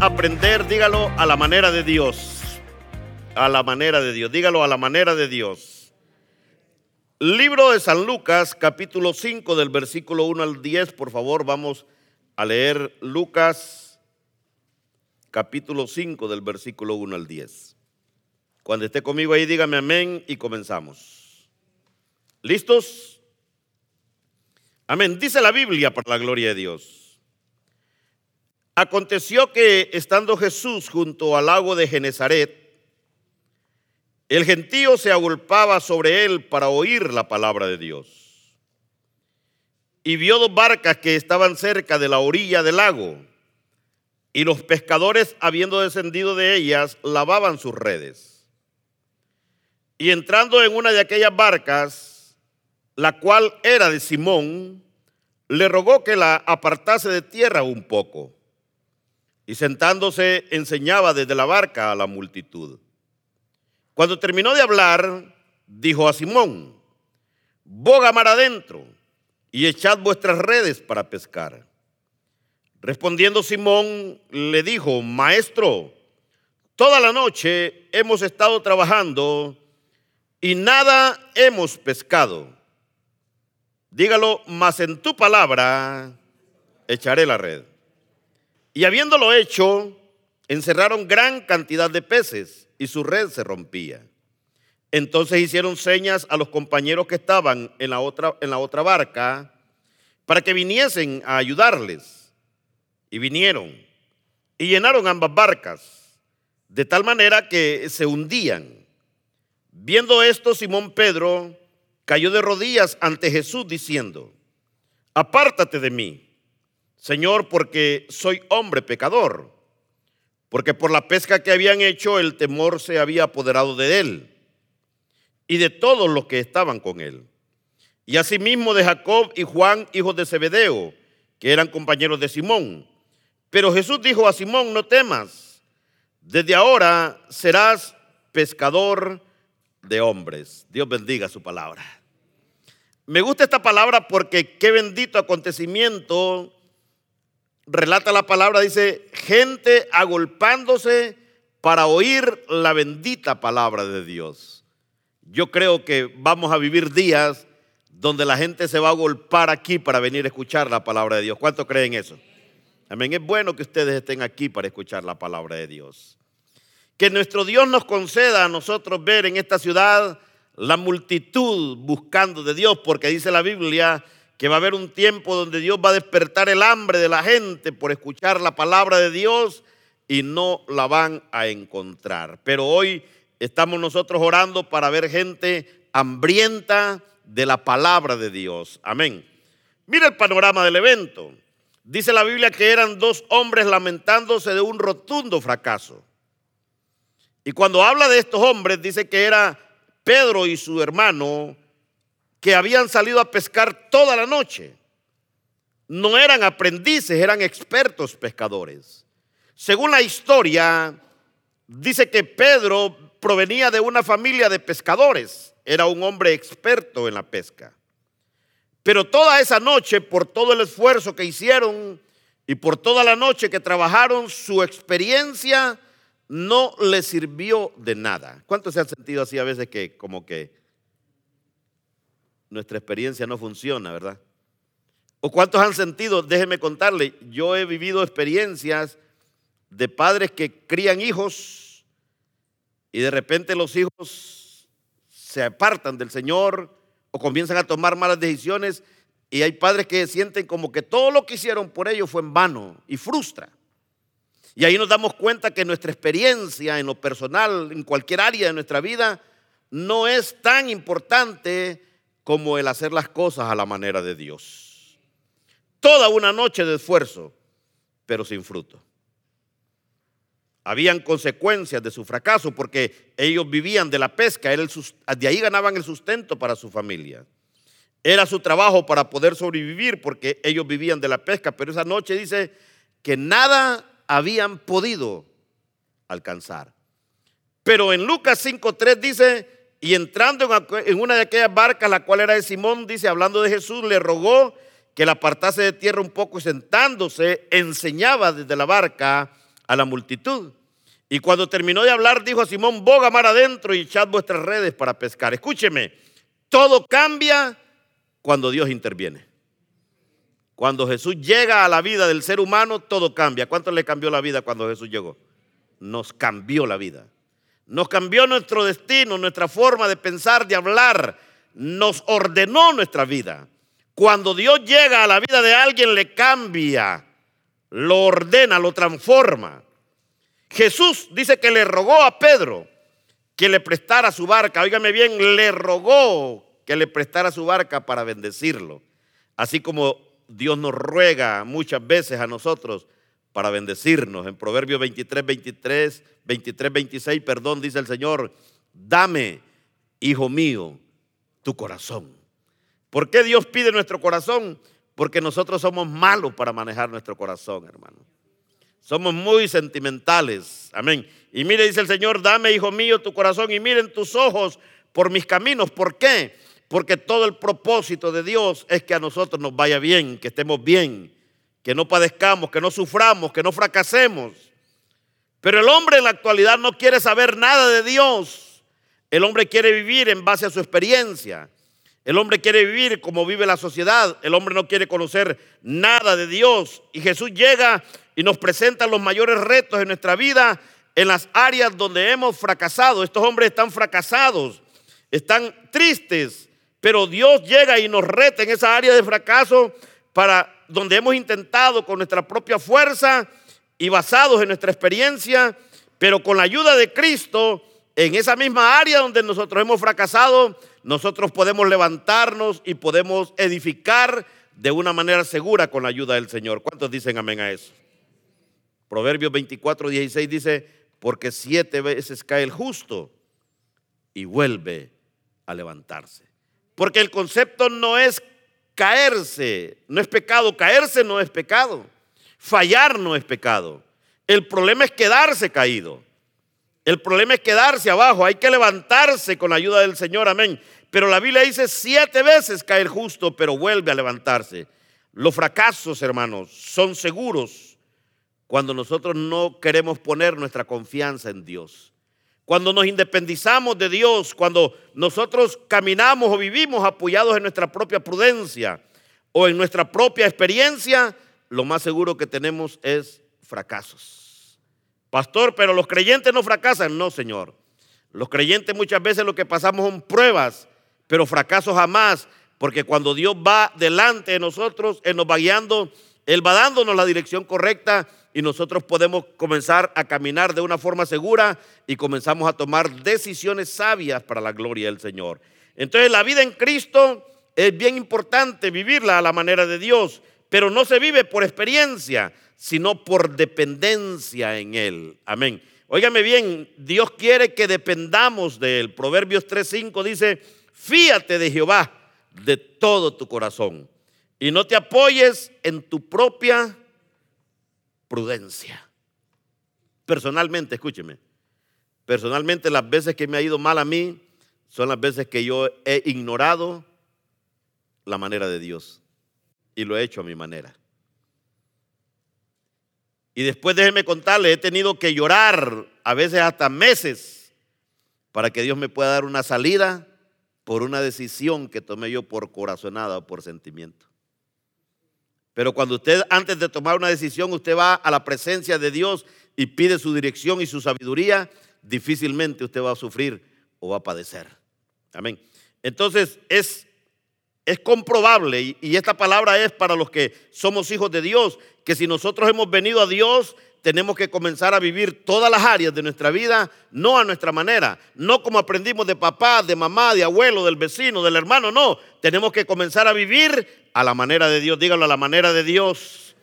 aprender, dígalo, a la manera de Dios. A la manera de Dios, dígalo a la manera de Dios. Libro de San Lucas, capítulo 5, del versículo 1 al 10, por favor, vamos a leer Lucas, capítulo 5, del versículo 1 al 10. Cuando esté conmigo ahí, dígame amén y comenzamos. ¿Listos? Amén. Dice la Biblia para la gloria de Dios. Aconteció que estando Jesús junto al lago de Genezaret, el gentío se agolpaba sobre él para oír la palabra de Dios. Y vio dos barcas que estaban cerca de la orilla del lago, y los pescadores, habiendo descendido de ellas, lavaban sus redes. Y entrando en una de aquellas barcas, la cual era de Simón, le rogó que la apartase de tierra un poco y sentándose enseñaba desde la barca a la multitud. Cuando terminó de hablar, dijo a Simón, boga mar adentro y echad vuestras redes para pescar. Respondiendo Simón, le dijo, maestro, toda la noche hemos estado trabajando y nada hemos pescado. Dígalo, mas en tu palabra echaré la red. Y habiéndolo hecho, encerraron gran cantidad de peces y su red se rompía. Entonces hicieron señas a los compañeros que estaban en la otra, en la otra barca para que viniesen a ayudarles. Y vinieron y llenaron ambas barcas, de tal manera que se hundían. Viendo esto, Simón Pedro cayó de rodillas ante Jesús diciendo, apártate de mí Señor, porque soy hombre pecador, porque por la pesca que habían hecho el temor se había apoderado de él y de todos los que estaban con él. Y asimismo de Jacob y Juan, hijos de Zebedeo, que eran compañeros de Simón. Pero Jesús dijo a Simón, no temas, desde ahora serás pescador de hombres. Dios bendiga su palabra. Me gusta esta palabra porque qué bendito acontecimiento relata la palabra, dice, gente agolpándose para oír la bendita palabra de Dios. Yo creo que vamos a vivir días donde la gente se va a agolpar aquí para venir a escuchar la palabra de Dios. ¿Cuántos creen eso? Amén. Es bueno que ustedes estén aquí para escuchar la palabra de Dios. Que nuestro Dios nos conceda a nosotros ver en esta ciudad la multitud buscando de Dios, porque dice la Biblia que va a haber un tiempo donde Dios va a despertar el hambre de la gente por escuchar la palabra de Dios y no la van a encontrar. Pero hoy estamos nosotros orando para ver gente hambrienta de la palabra de Dios. Amén. Mira el panorama del evento. Dice la Biblia que eran dos hombres lamentándose de un rotundo fracaso. Y cuando habla de estos hombres, dice que era Pedro y su hermano que habían salido a pescar toda la noche. No eran aprendices, eran expertos pescadores. Según la historia, dice que Pedro provenía de una familia de pescadores, era un hombre experto en la pesca. Pero toda esa noche, por todo el esfuerzo que hicieron y por toda la noche que trabajaron, su experiencia no le sirvió de nada. ¿Cuántos se han sentido así a veces que como que nuestra experiencia no funciona, ¿verdad? ¿O cuántos han sentido? Déjeme contarle, yo he vivido experiencias de padres que crían hijos y de repente los hijos se apartan del Señor o comienzan a tomar malas decisiones y hay padres que sienten como que todo lo que hicieron por ellos fue en vano y frustra. Y ahí nos damos cuenta que nuestra experiencia en lo personal, en cualquier área de nuestra vida, no es tan importante como el hacer las cosas a la manera de Dios. Toda una noche de esfuerzo, pero sin fruto. Habían consecuencias de su fracaso porque ellos vivían de la pesca, de ahí ganaban el sustento para su familia. Era su trabajo para poder sobrevivir porque ellos vivían de la pesca, pero esa noche dice que nada habían podido alcanzar. Pero en Lucas 5.3 dice y entrando en una de aquellas barcas, la cual era de Simón, dice, hablando de Jesús, le rogó que la apartase de tierra un poco y sentándose, enseñaba desde la barca a la multitud. Y cuando terminó de hablar, dijo a Simón, boga mar adentro y echad vuestras redes para pescar. Escúcheme, todo cambia cuando Dios interviene. Cuando Jesús llega a la vida del ser humano, todo cambia. ¿Cuánto le cambió la vida cuando Jesús llegó? Nos cambió la vida. Nos cambió nuestro destino, nuestra forma de pensar, de hablar. Nos ordenó nuestra vida. Cuando Dios llega a la vida de alguien, le cambia, lo ordena, lo transforma. Jesús dice que le rogó a Pedro que le prestara su barca. Óigame bien, le rogó que le prestara su barca para bendecirlo. Así como Dios nos ruega muchas veces a nosotros para bendecirnos. En Proverbios 23, 23, 23, 26, perdón, dice el Señor, dame, hijo mío, tu corazón. ¿Por qué Dios pide nuestro corazón? Porque nosotros somos malos para manejar nuestro corazón, hermano. Somos muy sentimentales. Amén. Y mire, dice el Señor, dame, hijo mío, tu corazón y miren tus ojos por mis caminos. ¿Por qué? Porque todo el propósito de Dios es que a nosotros nos vaya bien, que estemos bien, que no padezcamos, que no suframos, que no fracasemos. Pero el hombre en la actualidad no quiere saber nada de Dios. El hombre quiere vivir en base a su experiencia. El hombre quiere vivir como vive la sociedad. El hombre no quiere conocer nada de Dios. Y Jesús llega y nos presenta los mayores retos en nuestra vida en las áreas donde hemos fracasado. Estos hombres están fracasados, están tristes, pero Dios llega y nos reta en esa área de fracaso para donde hemos intentado con nuestra propia fuerza y basados en nuestra experiencia, pero con la ayuda de Cristo, en esa misma área donde nosotros hemos fracasado, nosotros podemos levantarnos y podemos edificar de una manera segura con la ayuda del Señor. ¿Cuántos dicen amén a eso? Proverbios 24, 16 dice, porque siete veces cae el justo y vuelve a levantarse. Porque el concepto no es caerse, no es pecado, caerse no es pecado, fallar no es pecado. El problema es quedarse caído. El problema es quedarse abajo, hay que levantarse con la ayuda del Señor, amén. Pero la Biblia dice siete veces cae el justo, pero vuelve a levantarse. Los fracasos, hermanos, son seguros cuando nosotros no queremos poner nuestra confianza en Dios. Cuando nos independizamos de Dios, cuando nosotros caminamos o vivimos apoyados en nuestra propia prudencia o en nuestra propia experiencia, lo más seguro que tenemos es fracasos. Pastor, pero los creyentes no fracasan. No, Señor. Los creyentes muchas veces lo que pasamos son pruebas, pero fracasos jamás, porque cuando Dios va delante de nosotros, Él nos va guiando, Él va dándonos la dirección correcta y nosotros podemos comenzar a caminar de una forma segura y comenzamos a tomar decisiones sabias para la gloria del Señor. Entonces la vida en Cristo es bien importante vivirla a la manera de Dios, pero no se vive por experiencia, sino por dependencia en Él. Amén. Óigame bien, Dios quiere que dependamos de Él. Proverbios 3:5 dice, fíate de Jehová de todo tu corazón y no te apoyes en tu propia prudencia. Personalmente, escúcheme, personalmente las veces que me ha ido mal a mí son las veces que yo he ignorado la manera de Dios y lo he hecho a mi manera. Y después déjeme contarle, he tenido que llorar a veces hasta meses para que Dios me pueda dar una salida por una decisión que tomé yo por corazonada o por sentimiento. Pero cuando usted antes de tomar una decisión, usted va a la presencia de Dios y pide su dirección y su sabiduría, difícilmente usted va a sufrir o va a padecer. Amén. Entonces es, es comprobable, y esta palabra es para los que somos hijos de Dios, que si nosotros hemos venido a Dios, tenemos que comenzar a vivir todas las áreas de nuestra vida, no a nuestra manera, no como aprendimos de papá, de mamá, de abuelo, del vecino, del hermano, no. Tenemos que comenzar a vivir a la manera de Dios, dígalo a la manera de Dios.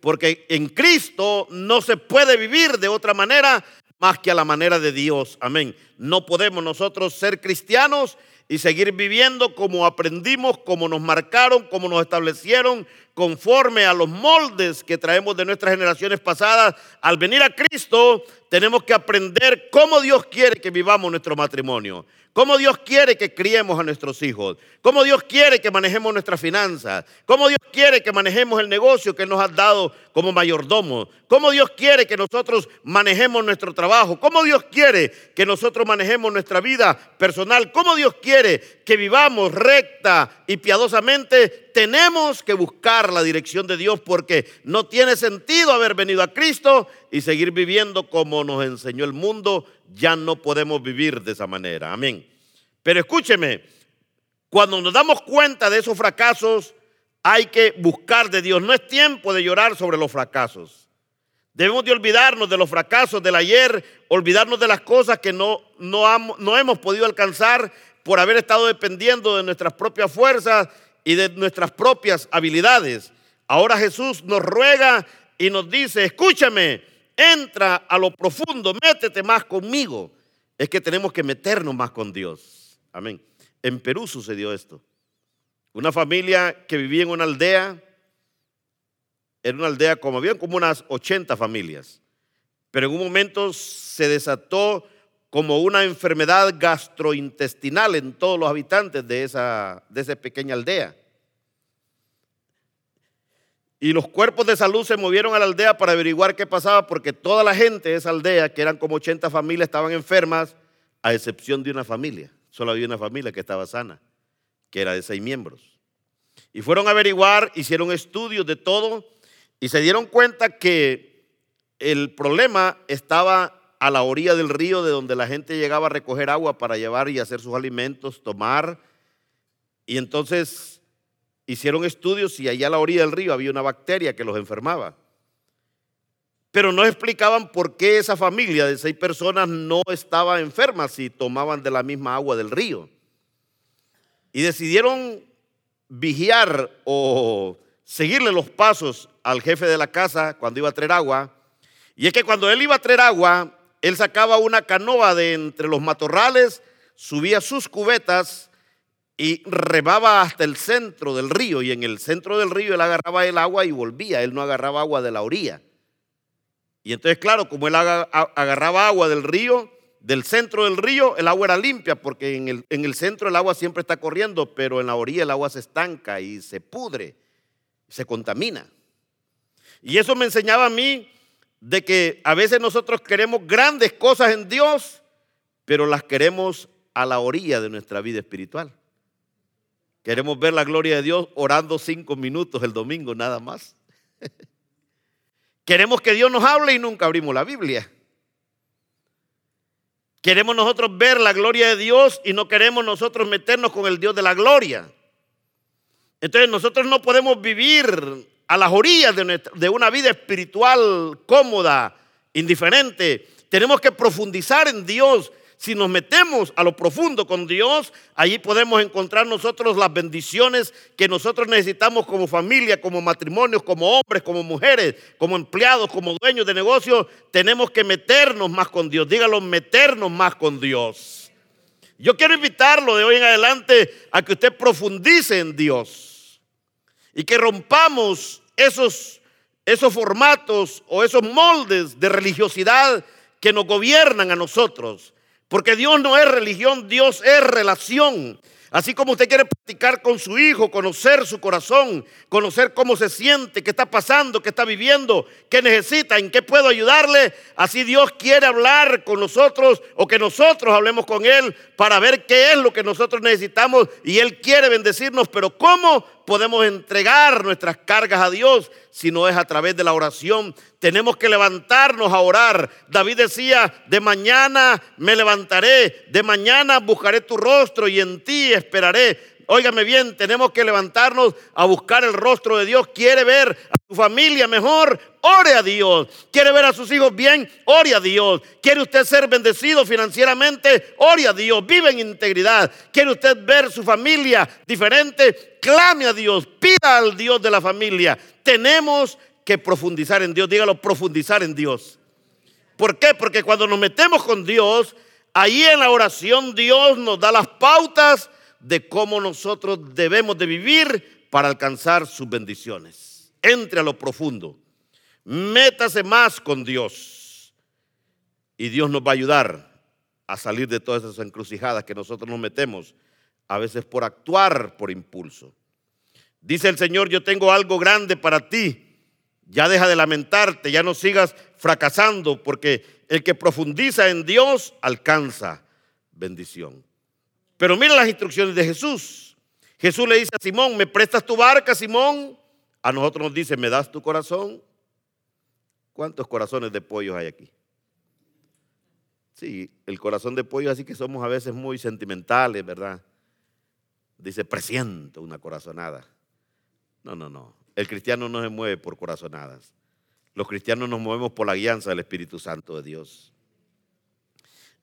Porque en Cristo no se puede vivir de otra manera más que a la manera de Dios. Amén. No podemos nosotros ser cristianos y seguir viviendo como aprendimos, como nos marcaron, como nos establecieron, conforme a los moldes que traemos de nuestras generaciones pasadas. Al venir a Cristo, tenemos que aprender cómo Dios quiere que vivamos nuestro matrimonio, cómo Dios quiere que criemos a nuestros hijos, cómo Dios quiere que manejemos nuestras finanzas, cómo Dios quiere que manejemos el negocio que nos ha dado como mayordomo, cómo Dios quiere que nosotros manejemos nuestro trabajo, cómo Dios quiere que nosotros manejemos nuestra vida personal, cómo Dios quiere que vivamos recta y piadosamente, tenemos que buscar la dirección de Dios porque no tiene sentido haber venido a Cristo y seguir viviendo como nos enseñó el mundo, ya no podemos vivir de esa manera. Amén. Pero escúcheme, cuando nos damos cuenta de esos fracasos, hay que buscar de Dios. No es tiempo de llorar sobre los fracasos. Debemos de olvidarnos de los fracasos del ayer, olvidarnos de las cosas que no, no, no hemos podido alcanzar por haber estado dependiendo de nuestras propias fuerzas y de nuestras propias habilidades. Ahora Jesús nos ruega y nos dice, escúchame, entra a lo profundo, métete más conmigo. Es que tenemos que meternos más con Dios. Amén. En Perú sucedió esto. Una familia que vivía en una aldea, en una aldea como habían como unas 80 familias, pero en un momento se desató como una enfermedad gastrointestinal en todos los habitantes de esa, de esa pequeña aldea. Y los cuerpos de salud se movieron a la aldea para averiguar qué pasaba, porque toda la gente de esa aldea, que eran como 80 familias, estaban enfermas, a excepción de una familia. Solo había una familia que estaba sana, que era de seis miembros. Y fueron a averiguar, hicieron estudios de todo y se dieron cuenta que el problema estaba a la orilla del río de donde la gente llegaba a recoger agua para llevar y hacer sus alimentos, tomar. Y entonces hicieron estudios y allá a la orilla del río había una bacteria que los enfermaba. Pero no explicaban por qué esa familia de seis personas no estaba enferma si tomaban de la misma agua del río. Y decidieron vigiar o seguirle los pasos al jefe de la casa cuando iba a traer agua. Y es que cuando él iba a traer agua, él sacaba una canoa de entre los matorrales, subía sus cubetas y remaba hasta el centro del río. Y en el centro del río él agarraba el agua y volvía. Él no agarraba agua de la orilla. Y entonces, claro, como él agarraba agua del río, del centro del río, el agua era limpia, porque en el, en el centro el agua siempre está corriendo, pero en la orilla el agua se estanca y se pudre, se contamina. Y eso me enseñaba a mí de que a veces nosotros queremos grandes cosas en Dios, pero las queremos a la orilla de nuestra vida espiritual. Queremos ver la gloria de Dios orando cinco minutos el domingo nada más. queremos que Dios nos hable y nunca abrimos la Biblia. Queremos nosotros ver la gloria de Dios y no queremos nosotros meternos con el Dios de la gloria. Entonces nosotros no podemos vivir a las orillas de, una vida espiritual cómoda, indiferente. Tenemos que profundizar en Dios. Si nos metemos a lo profundo con Dios, allí podemos encontrar nosotros las bendiciones que nosotros necesitamos como familia, como matrimonios, como hombres, como mujeres, como empleados, como dueños de negocios. Tenemos que meternos más con Dios. Dígalo, meternos más con Dios. Yo quiero invitarlo de hoy en adelante a que usted profundice en Dios y que rompamos esos, esos formatos o esos moldes de religiosidad que nos gobiernan a nosotros. Porque Dios no es religión, Dios es relación. Así como usted quiere practicar con su hijo, conocer su corazón, conocer cómo se siente, qué está pasando, qué está viviendo, qué necesita, en qué puedo ayudarle, así Dios quiere hablar con nosotros o que nosotros hablemos con Él para ver qué es lo que nosotros necesitamos y Él quiere bendecirnos, pero ¿cómo podemos entregar nuestras cargas a Dios si no es a través de la oración? Tenemos que levantarnos a orar. David decía, de mañana me levantaré, de mañana buscaré tu rostro y en ti esperaré. Óigame bien, tenemos que levantarnos a buscar el rostro de Dios. Quiere ver a su familia mejor, ore a Dios. Quiere ver a sus hijos bien, ore a Dios. Quiere usted ser bendecido financieramente, ore a Dios. Vive en integridad. Quiere usted ver su familia diferente, clame a Dios. Pida al Dios de la familia. Tenemos que profundizar en Dios. Dígalo, profundizar en Dios. ¿Por qué? Porque cuando nos metemos con Dios, Ahí en la oración Dios nos da las pautas de cómo nosotros debemos de vivir para alcanzar sus bendiciones. Entre a lo profundo. Métase más con Dios. Y Dios nos va a ayudar a salir de todas esas encrucijadas que nosotros nos metemos, a veces por actuar por impulso. Dice el Señor, yo tengo algo grande para ti. Ya deja de lamentarte, ya no sigas fracasando, porque el que profundiza en Dios alcanza bendición. Pero mira las instrucciones de Jesús. Jesús le dice a Simón, ¿me prestas tu barca, Simón? A nosotros nos dice, ¿me das tu corazón? ¿Cuántos corazones de pollo hay aquí? Sí, el corazón de pollo, así que somos a veces muy sentimentales, ¿verdad? Dice, presiento una corazonada. No, no, no. El cristiano no se mueve por corazonadas. Los cristianos nos movemos por la guianza del Espíritu Santo de Dios.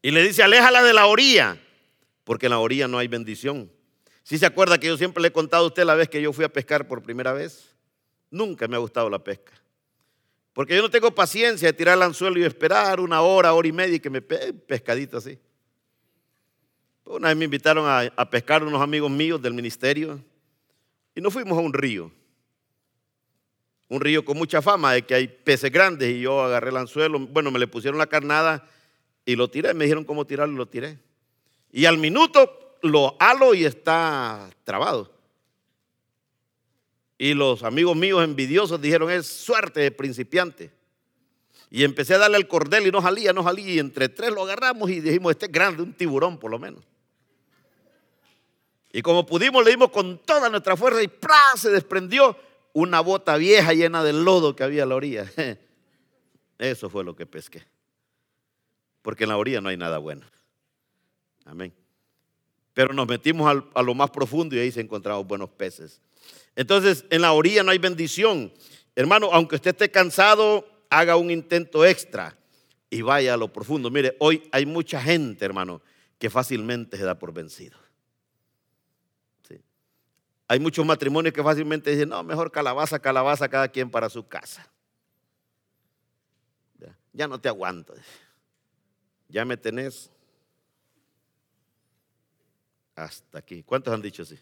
Y le dice, aléjala de la orilla porque en la orilla no hay bendición. Si se acuerda que yo siempre le he contado a usted la vez que yo fui a pescar por primera vez? Nunca me ha gustado la pesca. Porque yo no tengo paciencia de tirar el anzuelo y esperar una hora, hora y media y que me pegue pescadito así. Una vez me invitaron a, a, pescar unos amigos míos del ministerio y nos fuimos a un río. Un río con mucha fama de que hay peces grandes y yo agarré el anzuelo. Bueno, me le pusieron la carnada y lo tiré. Me dijeron cómo tirarlo y lo tiré. Y al minuto lo halo y está trabado. Y los amigos míos envidiosos dijeron, es suerte de principiante. Y empecé a darle al cordel y no salía, no salía. Y entre tres lo agarramos y dijimos, este es grande, un tiburón por lo menos. Y como pudimos, le dimos con toda nuestra fuerza y ¡plá! se desprendió una bota vieja llena de lodo que había a la orilla. Eso fue lo que pesqué. Porque en la orilla no hay nada bueno. Amén. Pero nos metimos a lo más profundo y ahí se encontramos buenos peces. Entonces, en la orilla no hay bendición. Hermano, aunque usted esté cansado, haga un intento extra y vaya a lo profundo. Mire, hoy hay mucha gente, hermano, que fácilmente se da por vencido. Hay muchos matrimonios que fácilmente dicen, no, mejor calabaza, calabaza, cada quien para su casa. Ya no te aguanto. Ya me tenés hasta aquí. ¿Cuántos han dicho así?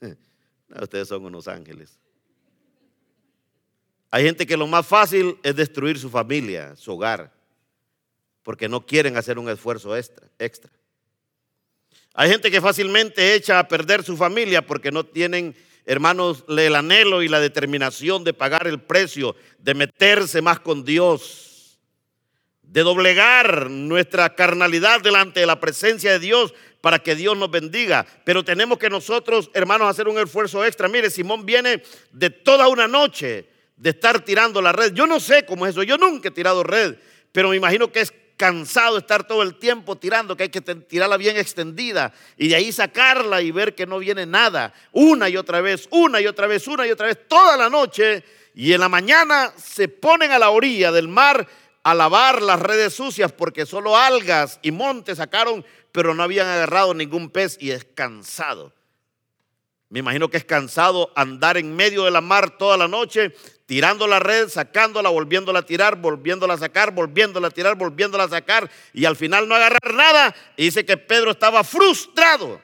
ustedes son unos ángeles. Hay gente que lo más fácil es destruir su familia, su hogar, porque no quieren hacer un esfuerzo extra. extra. Hay gente que fácilmente echa a perder su familia porque no tienen, hermanos, el anhelo y la determinación de pagar el precio, de meterse más con Dios de doblegar nuestra carnalidad delante de la presencia de Dios para que Dios nos bendiga. Pero tenemos que nosotros, hermanos, hacer un esfuerzo extra. Mire, Simón viene de toda una noche de estar tirando la red. Yo no sé cómo es eso, yo nunca he tirado red, pero me imagino que es cansado estar todo el tiempo tirando, que hay que tirarla bien extendida y de ahí sacarla y ver que no viene nada. Una y otra vez, una y otra vez, una y otra vez, toda la noche. Y en la mañana se ponen a la orilla del mar a lavar las redes sucias porque solo algas y montes sacaron, pero no habían agarrado ningún pez y es cansado. Me imagino que es cansado andar en medio de la mar toda la noche, tirando la red, sacándola, volviéndola a tirar, volviéndola a sacar, volviéndola a tirar, volviéndola a sacar y al final no agarrar nada. Dice que Pedro estaba frustrado.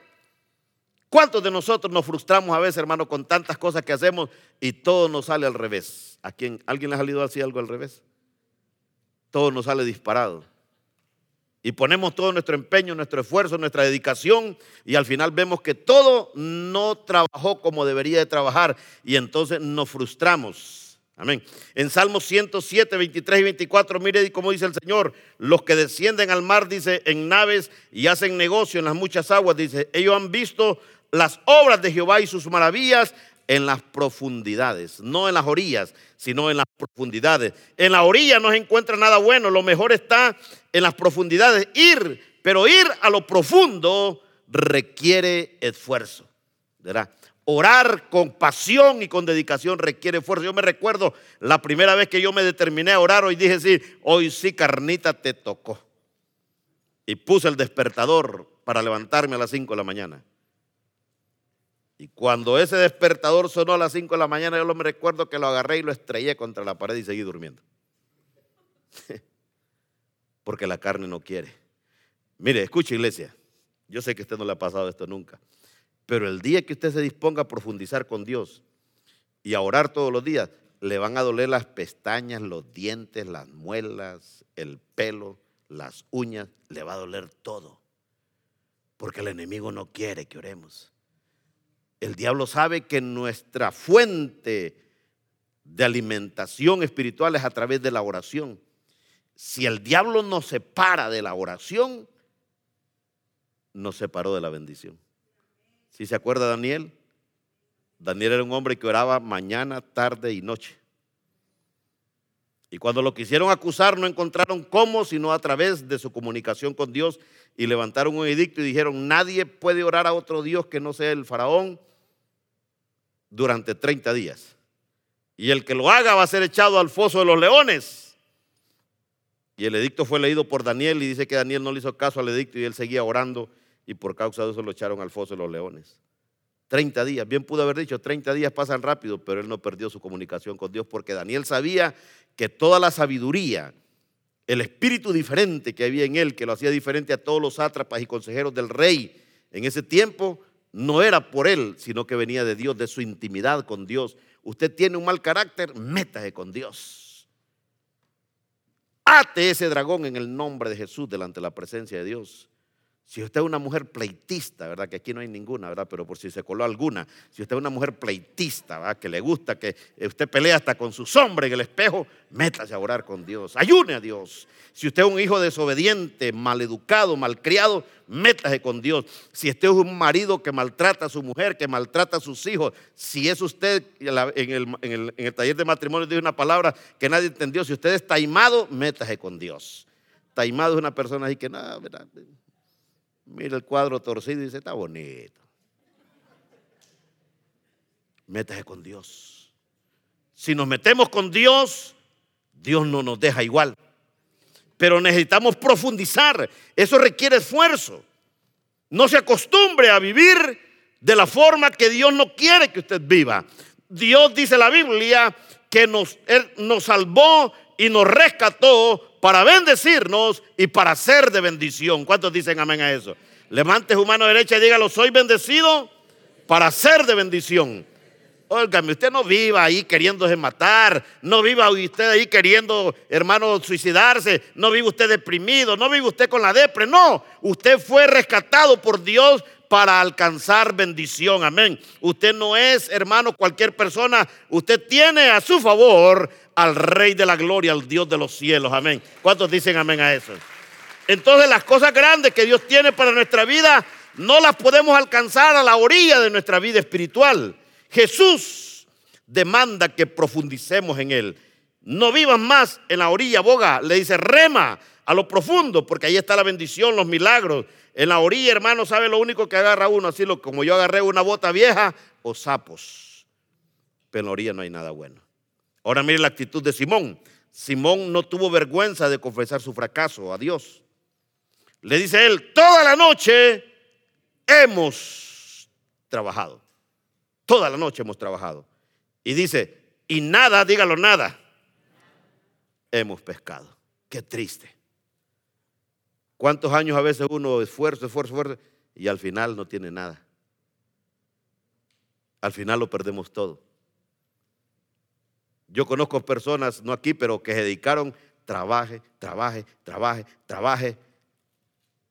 ¿Cuántos de nosotros nos frustramos a veces, hermano, con tantas cosas que hacemos y todo nos sale al revés? ¿A quién, ¿Alguien le ha salido así algo al revés? Todo nos sale disparado. Y ponemos todo nuestro empeño, nuestro esfuerzo, nuestra dedicación y al final vemos que todo no trabajó como debería de trabajar y entonces nos frustramos. Amén. En Salmos 107, 23 y 24, mire cómo dice el Señor, los que descienden al mar, dice, en naves y hacen negocio en las muchas aguas, dice, ellos han visto las obras de Jehová y sus maravillas en las profundidades, no en las orillas, sino en las profundidades. En la orilla no se encuentra nada bueno, lo mejor está en las profundidades. Ir, pero ir a lo profundo requiere esfuerzo. Orar con pasión y con dedicación requiere esfuerzo. Yo me recuerdo la primera vez que yo me determiné a orar, hoy dije, sí, hoy sí, carnita, te tocó. Y puse el despertador para levantarme a las 5 de la mañana. Y cuando ese despertador sonó a las 5 de la mañana, yo me recuerdo que lo agarré y lo estrellé contra la pared y seguí durmiendo. Porque la carne no quiere. Mire, escuche iglesia, yo sé que a usted no le ha pasado esto nunca, pero el día que usted se disponga a profundizar con Dios y a orar todos los días, le van a doler las pestañas, los dientes, las muelas, el pelo, las uñas, le va a doler todo. Porque el enemigo no quiere que oremos. El diablo sabe que nuestra fuente de alimentación espiritual es a través de la oración. Si el diablo nos separa de la oración, nos separó de la bendición. Si se acuerda Daniel, Daniel era un hombre que oraba mañana, tarde y noche. Y cuando lo quisieron acusar no encontraron cómo, sino a través de su comunicación con Dios y levantaron un edicto y dijeron, nadie puede orar a otro Dios que no sea el faraón durante 30 días. Y el que lo haga va a ser echado al foso de los leones. Y el edicto fue leído por Daniel y dice que Daniel no le hizo caso al edicto y él seguía orando y por causa de eso lo echaron al foso de los leones. 30 días, bien pudo haber dicho, 30 días pasan rápido, pero él no perdió su comunicación con Dios porque Daniel sabía que toda la sabiduría, el espíritu diferente que había en él, que lo hacía diferente a todos los sátrapas y consejeros del rey en ese tiempo, no era por él, sino que venía de Dios, de su intimidad con Dios. Usted tiene un mal carácter, métase con Dios. Ate ese dragón en el nombre de Jesús delante de la presencia de Dios. Si usted es una mujer pleitista, ¿verdad? Que aquí no hay ninguna, ¿verdad? Pero por si se coló alguna. Si usted es una mujer pleitista, ¿verdad? Que le gusta, que usted pelea hasta con su sombra en el espejo, métase a orar con Dios. Ayune a Dios. Si usted es un hijo desobediente, maleducado, malcriado, métase con Dios. Si usted es un marido que maltrata a su mujer, que maltrata a sus hijos, si es usted, en el, taller de matrimonio dice una palabra que nadie entendió, si usted es taimado, métase con Dios. Taimado es una persona ahí que nada, ¿verdad? Mira el cuadro torcido y dice, está bonito. Métase con Dios. Si nos metemos con Dios, Dios no nos deja igual. Pero necesitamos profundizar. Eso requiere esfuerzo. No se acostumbre a vivir de la forma que Dios no quiere que usted viva. Dios dice la Biblia que nos, nos salvó y nos rescató para bendecirnos y para ser de bendición. ¿Cuántos dicen amén a eso? Levante su mano derecha y dígalo, soy bendecido para ser de bendición. Óigame, usted no viva ahí queriéndose matar, no viva usted ahí queriendo, hermano, suicidarse, no vive usted deprimido, no vive usted con la depre, no, usted fue rescatado por Dios para alcanzar bendición, amén. Usted no es, hermano, cualquier persona, usted tiene a su favor al Rey de la Gloria, al Dios de los cielos. Amén. ¿Cuántos dicen amén a eso? Entonces las cosas grandes que Dios tiene para nuestra vida no las podemos alcanzar a la orilla de nuestra vida espiritual. Jesús demanda que profundicemos en Él. No vivas más en la orilla, boga. Le dice, rema a lo profundo, porque ahí está la bendición, los milagros. En la orilla, hermano, ¿sabe lo único que agarra uno? Así como yo agarré una bota vieja o sapos. Pero en la orilla no hay nada bueno. Ahora mire la actitud de Simón. Simón no tuvo vergüenza de confesar su fracaso a Dios. Le dice él, toda la noche hemos trabajado. Toda la noche hemos trabajado. Y dice, y nada, dígalo nada, hemos pescado. Qué triste. ¿Cuántos años a veces uno esfuerzo, esfuerzo, esfuerzo y al final no tiene nada? Al final lo perdemos todo. Yo conozco personas, no aquí, pero que se dedicaron, trabaje, trabaje, trabaje, trabaje.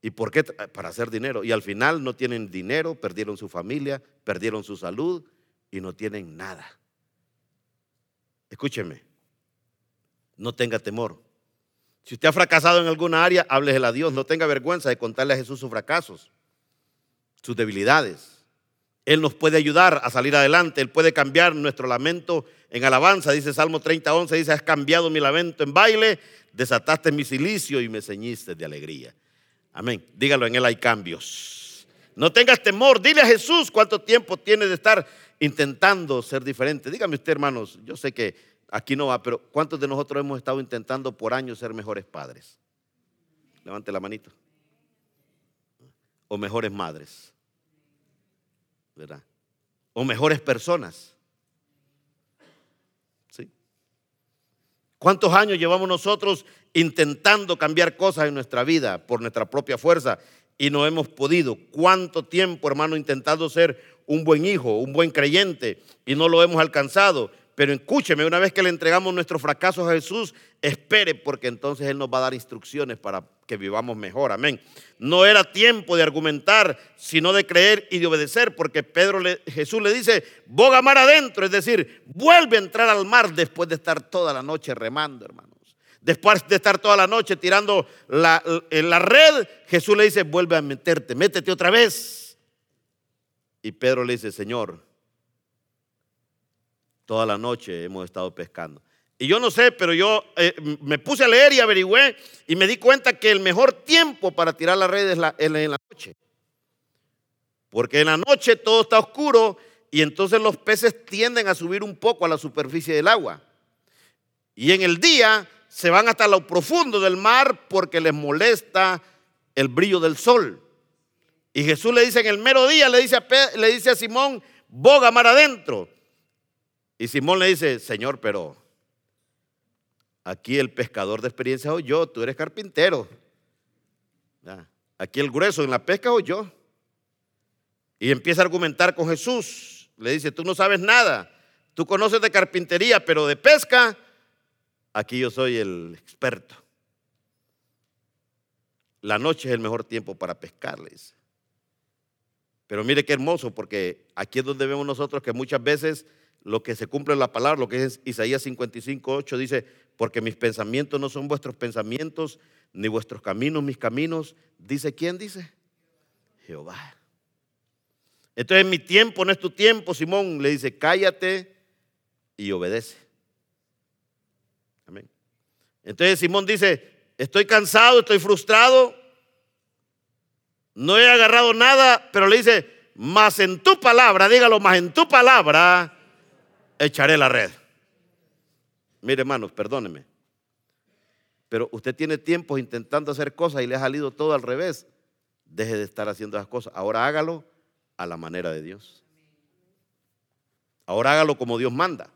¿Y por qué? Para hacer dinero. Y al final no tienen dinero, perdieron su familia, perdieron su salud y no tienen nada. Escúcheme, no tenga temor. Si usted ha fracasado en alguna área, háblele a Dios. No tenga vergüenza de contarle a Jesús sus fracasos, sus debilidades. Él nos puede ayudar a salir adelante. Él puede cambiar nuestro lamento en alabanza. Dice Salmo 30, 11, dice, has cambiado mi lamento en baile, desataste mi silicio y me ceñiste de alegría. Amén. Dígalo, en Él hay cambios. No tengas temor. Dile a Jesús cuánto tiempo tiene de estar intentando ser diferente. Dígame usted, hermanos, yo sé que aquí no va, pero ¿cuántos de nosotros hemos estado intentando por años ser mejores padres? Levante la manito. O mejores madres. ¿verdad? O mejores personas. ¿Sí? ¿Cuántos años llevamos nosotros intentando cambiar cosas en nuestra vida por nuestra propia fuerza y no hemos podido? ¿Cuánto tiempo, hermano, intentando ser un buen hijo, un buen creyente y no lo hemos alcanzado? Pero escúcheme, una vez que le entregamos nuestros fracasos a Jesús, espere porque entonces Él nos va a dar instrucciones para que vivamos mejor. Amén. No era tiempo de argumentar, sino de creer y de obedecer, porque Pedro le, Jesús le dice, boga mar adentro, es decir, vuelve a entrar al mar después de estar toda la noche remando, hermanos. Después de estar toda la noche tirando la, en la red, Jesús le dice, vuelve a meterte, métete otra vez. Y Pedro le dice, Señor, Toda la noche hemos estado pescando. Y yo no sé, pero yo eh, me puse a leer y averigüé y me di cuenta que el mejor tiempo para tirar la red es, en la noche. Porque en la noche todo está oscuro y entonces los peces tienden a subir un poco a la superficie del agua. Y en el día se van hasta lo profundo del mar porque les molesta el brillo del sol. Y Jesús le dice en el mero día, le dice a, le dice a Simón, boga mar adentro. Y Simón le dice, Señor, pero aquí el pescador de experiencia soy yo, tú eres carpintero. Aquí el grueso en la pesca soy yo. Y empieza a argumentar con Jesús. Le dice, tú no sabes nada. Tú conoces de carpintería, pero de pesca, aquí yo soy el experto. La noche es el mejor tiempo para pescar, le dice. Pero mire qué hermoso, porque aquí es donde vemos nosotros que muchas veces lo que se cumple en la palabra, lo que es Isaías 55, 8, dice, porque mis pensamientos no son vuestros pensamientos, ni vuestros caminos mis caminos. Dice, ¿quién dice? Jehová. Entonces mi tiempo no es tu tiempo, Simón. Le dice, cállate y obedece. Amén. Entonces Simón dice, estoy cansado, estoy frustrado, no he agarrado nada, pero le dice, más en tu palabra, dígalo, más en tu palabra echaré la red. Mire, hermanos, perdóneme. Pero usted tiene tiempo intentando hacer cosas y le ha salido todo al revés. Deje de estar haciendo esas cosas. Ahora hágalo a la manera de Dios. Ahora hágalo como Dios manda.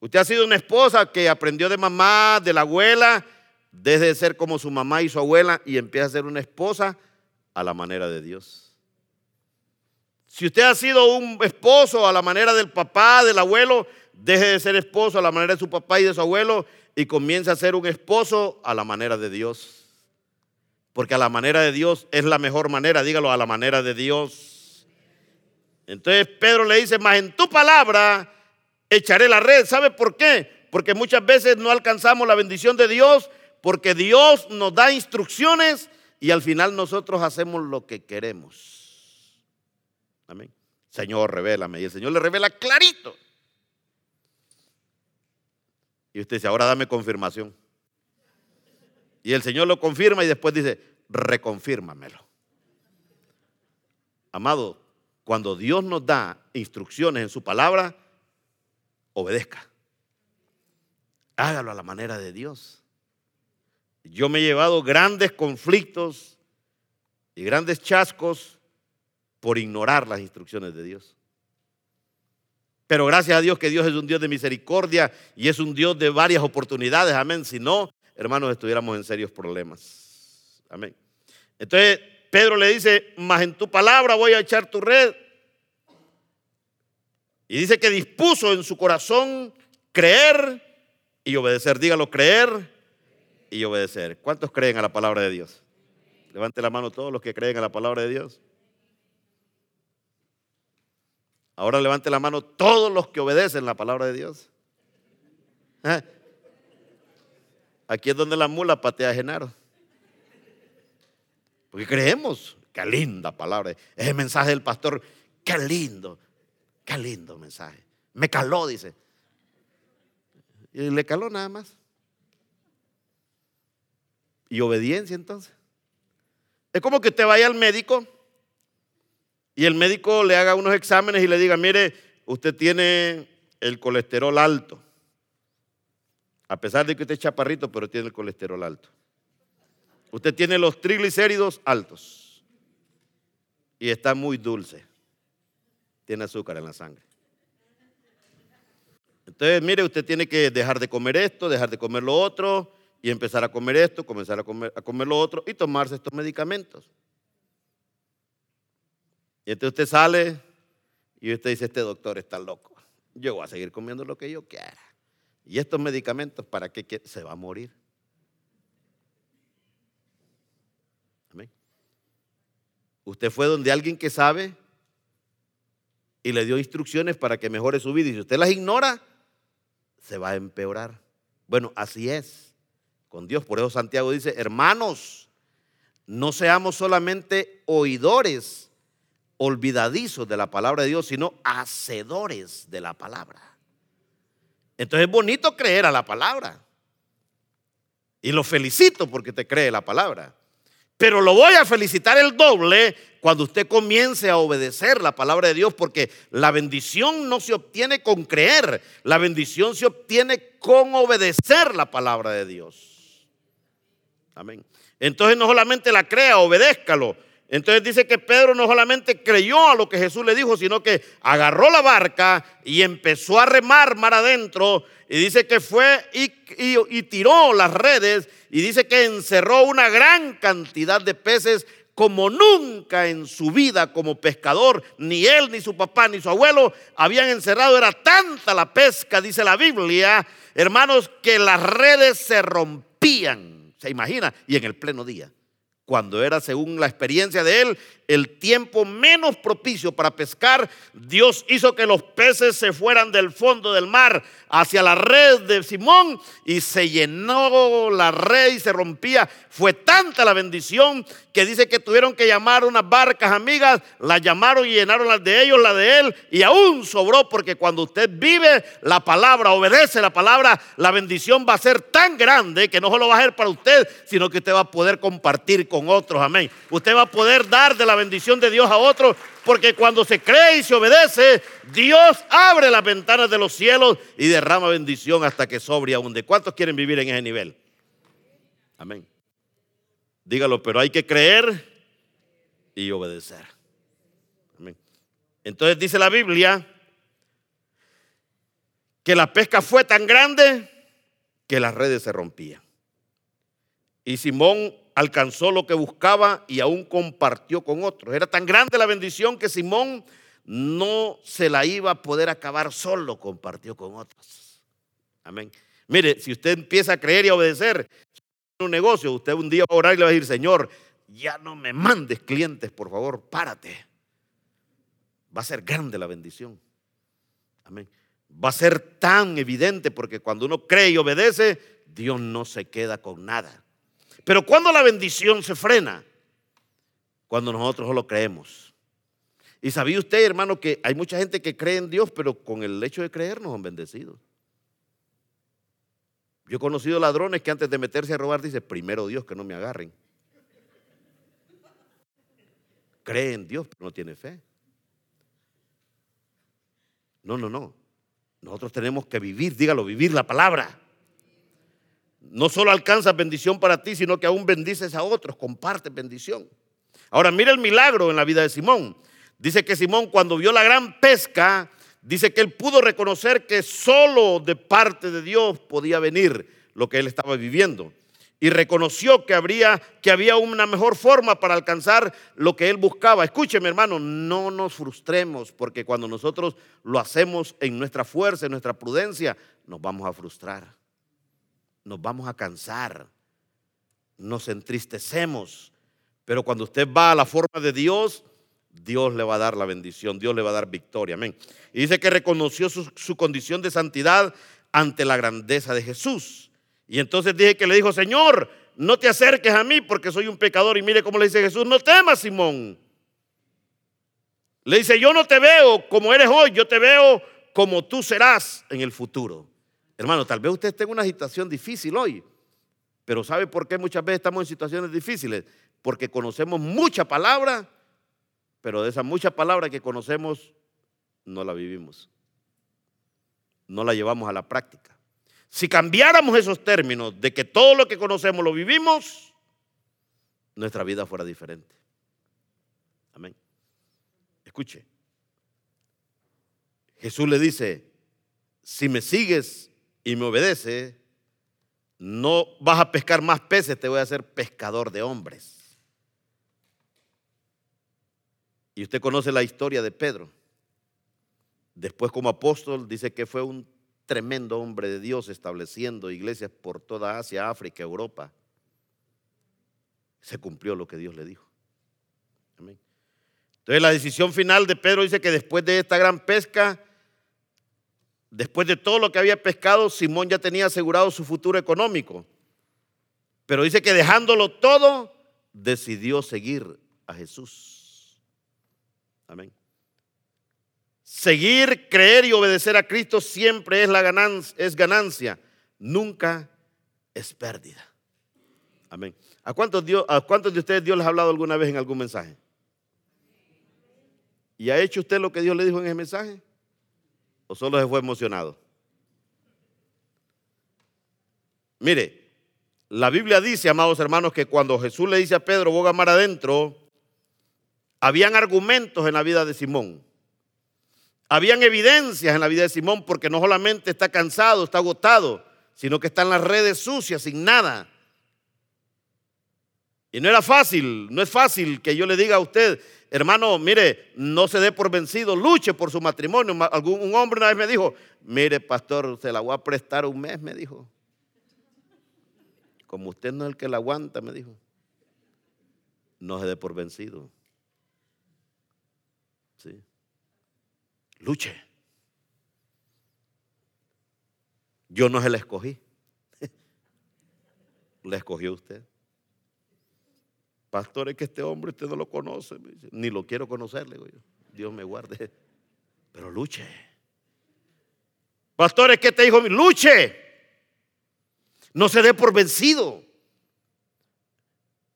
Usted ha sido una esposa que aprendió de mamá, de la abuela, desde ser como su mamá y su abuela, y empieza a ser una esposa a la manera de Dios. Si usted ha sido un esposo a la manera del papá, del abuelo, deje de ser esposo a la manera de su papá y de su abuelo y comience a ser un esposo a la manera de Dios. Porque a la manera de Dios es la mejor manera, dígalo, a la manera de Dios. Entonces Pedro le dice, más en tu palabra echaré la red. ¿Sabe por qué? Porque muchas veces no alcanzamos la bendición de Dios porque Dios nos da instrucciones y al final nosotros hacemos lo que queremos. Amén. Señor, revélame. Y el Señor le revela clarito. Y usted dice, ahora dame confirmación. Y el Señor lo confirma y después dice, reconfírmamelo. Amado, cuando Dios nos da instrucciones en su palabra, obedezca. Hágalo a la manera de Dios. Yo me he llevado grandes conflictos y grandes chascos por ignorar las instrucciones de Dios. Pero gracias a Dios que Dios es un Dios de misericordia y es un Dios de varias oportunidades. Amén. Si no, hermanos, estuviéramos en serios problemas. Amén. Entonces, Pedro le dice, más en tu palabra voy a echar tu red. Y dice que dispuso en su corazón creer y obedecer. Dígalo, creer y obedecer. ¿Cuántos creen a la palabra de Dios? Levante la mano todos los que creen a la palabra de Dios. Ahora levante la mano todos los que obedecen la palabra de Dios. ¿Eh? Aquí es donde la mula patea a Genaro. Porque creemos, qué linda palabra. Ese mensaje del pastor, qué lindo, qué lindo mensaje. Me caló, dice. Y le caló nada más. Y obediencia entonces. Es como que usted vaya al médico y el médico le haga unos exámenes y le diga, mire, usted tiene el colesterol alto. A pesar de que usted es chaparrito, pero tiene el colesterol alto. Usted tiene los triglicéridos altos. Y está muy dulce. Tiene azúcar en la sangre. Entonces, mire, usted tiene que dejar de comer esto, dejar de comer lo otro y empezar a comer esto, comenzar a comer, a comer lo otro y tomarse estos medicamentos. Y entonces usted sale y usted dice, este doctor está loco. Yo voy a seguir comiendo lo que yo quiera. Y estos medicamentos, ¿para qué? Se va a morir. Amén. Usted fue donde alguien que sabe y le dio instrucciones para que mejore su vida. Y si usted las ignora, se va a empeorar. Bueno, así es con Dios. Por eso Santiago dice, hermanos, no seamos solamente oidores olvidadizos de la palabra de Dios, sino hacedores de la palabra. Entonces es bonito creer a la palabra. Y lo felicito porque te cree la palabra. Pero lo voy a felicitar el doble cuando usted comience a obedecer la palabra de Dios, porque la bendición no se obtiene con creer, la bendición se obtiene con obedecer la palabra de Dios. Amén. Entonces no solamente la crea, obedézcalo. Entonces dice que Pedro no solamente creyó a lo que Jesús le dijo, sino que agarró la barca y empezó a remar mar adentro. Y dice que fue y, tiró las redes y dice que encerró una gran cantidad de peces como nunca en su vida como pescador, ni él, ni su papá, ni su abuelo habían encerrado. Era tanta la pesca, dice la Biblia, hermanos, que las redes se rompían. ¿Se imagina? Y en el pleno día cuando era, según la experiencia de él, el tiempo menos propicio para pescar, Dios hizo que los peces se fueran del fondo del mar hacia la red de Simón y se llenó la red y se rompía. Fue tanta la bendición que dice que tuvieron que llamar unas barcas amigas, las llamaron y llenaron las de ellos, la de él, y aún sobró porque cuando usted vive la palabra, obedece la palabra, la bendición va a ser tan grande que no solo va a ser para usted, sino que usted va a poder compartir con otros. Amén. Usted va a poder dar de la bendición de Dios a otros, porque cuando se cree y se obedece, Dios abre las ventanas de los cielos y derrama bendición hasta que sobre aún. ¿De cuántos quieren vivir en ese nivel? Amén. Dígalo, pero hay que creer y obedecer. Amén. Entonces dice la Biblia que la pesca fue tan grande que las redes se rompían. Y Simón alcanzó lo que buscaba y aún compartió con otros. Era tan grande la bendición que Simón no se la iba a poder acabar solo, compartió con otros. Amén. Mire, si usted empieza a creer y a obedecer un negocio, usted un día va a orar y le va a decir, Señor, ya no me mandes clientes, por favor, párate. Va a ser grande la bendición. Amén. Va a ser tan evidente porque cuando uno cree y obedece, Dios no se queda con nada. Pero cuando la bendición se frena, cuando nosotros solo creemos. Y sabía usted, hermano, que hay mucha gente que cree en Dios, pero con el hecho de creer no son bendecidos. Yo he conocido ladrones que antes de meterse a robar dice, primero Dios que no me agarren. Cree en Dios, pero no tiene fe. No, no, no. Nosotros tenemos que vivir, dígalo, vivir la palabra no solo alcanzas bendición para ti, sino que aún bendices a otros, compartes bendición. Ahora, mira el milagro en la vida de Simón. Dice que Simón cuando vio la gran pesca, dice que él pudo reconocer que solo de parte de Dios podía venir lo que él estaba viviendo. Y reconoció que, habría, que había una mejor forma para alcanzar lo que él buscaba. Escúcheme, hermano, no nos frustremos, porque cuando nosotros lo hacemos en nuestra fuerza, en nuestra prudencia, nos vamos a frustrar nos vamos a cansar, nos entristecemos, pero cuando usted va a la forma de Dios, Dios le va a dar la bendición, Dios le va a dar victoria, amén. Y dice que reconoció su, condición de santidad ante la grandeza de Jesús. Y entonces dije que le dijo, Señor, no te acerques a mí porque soy un pecador. Y mire cómo le dice Jesús, no temas, Simón. Le dice, yo no te veo como eres hoy, yo te veo como tú serás en el futuro. Hermano, tal vez usted esté en una situación difícil hoy, pero ¿sabe por qué muchas veces estamos en situaciones difíciles? Porque conocemos mucha palabra, pero de esa mucha palabra que conocemos no la vivimos. No la llevamos a la práctica. Si cambiáramos esos términos de que todo lo que conocemos lo vivimos, nuestra vida fuera diferente. Amén. Escuche. Jesús le dice, si me sigues y me obedeces, no vas a pescar más peces, te voy a hacer pescador de hombres. Y usted conoce la historia de Pedro. Después como apóstol dice que fue un tremendo hombre de Dios estableciendo iglesias por toda Asia, África, Europa. Se cumplió lo que Dios le dijo. Entonces la decisión final de Pedro dice que después de esta gran pesca, después de todo lo que había pescado, Simón ya tenía asegurado su futuro económico. Pero dice que dejándolo todo, decidió seguir a Jesús. Amén. Seguir, creer y obedecer a Cristo siempre es, la ganancia, es ganancia, nunca es pérdida. Amén. ¿A cuántos, ¿A cuántos de ustedes Dios les ha hablado alguna vez en algún mensaje? ¿Y ha hecho usted lo que Dios le dijo en ese mensaje? ¿O solo se fue emocionado? Mire, la Biblia dice, amados hermanos, que cuando Jesús le dice a Pedro, voy a mar adentro, habían argumentos en la vida de Simón. Habían evidencias en la vida de Simón porque no solamente está cansado, está agotado, sino que está en las redes sucias, sin nada. Y no era fácil, no es fácil que yo le diga a usted, hermano, mire, no se dé por vencido, luche por su matrimonio. un hombre una vez me dijo, mire, pastor, se la voy a prestar un mes, me dijo. Como usted no es el que la aguanta, me dijo. No se dé por vencido. Sí. Luche. Yo no se la escogí. La escogió usted. Pastor, es que este hombre usted no lo conoce. Ni lo quiero conocerle. Dios me guarde. Pero luche. Pastor, es que te dijo, luche. No se dé por vencido.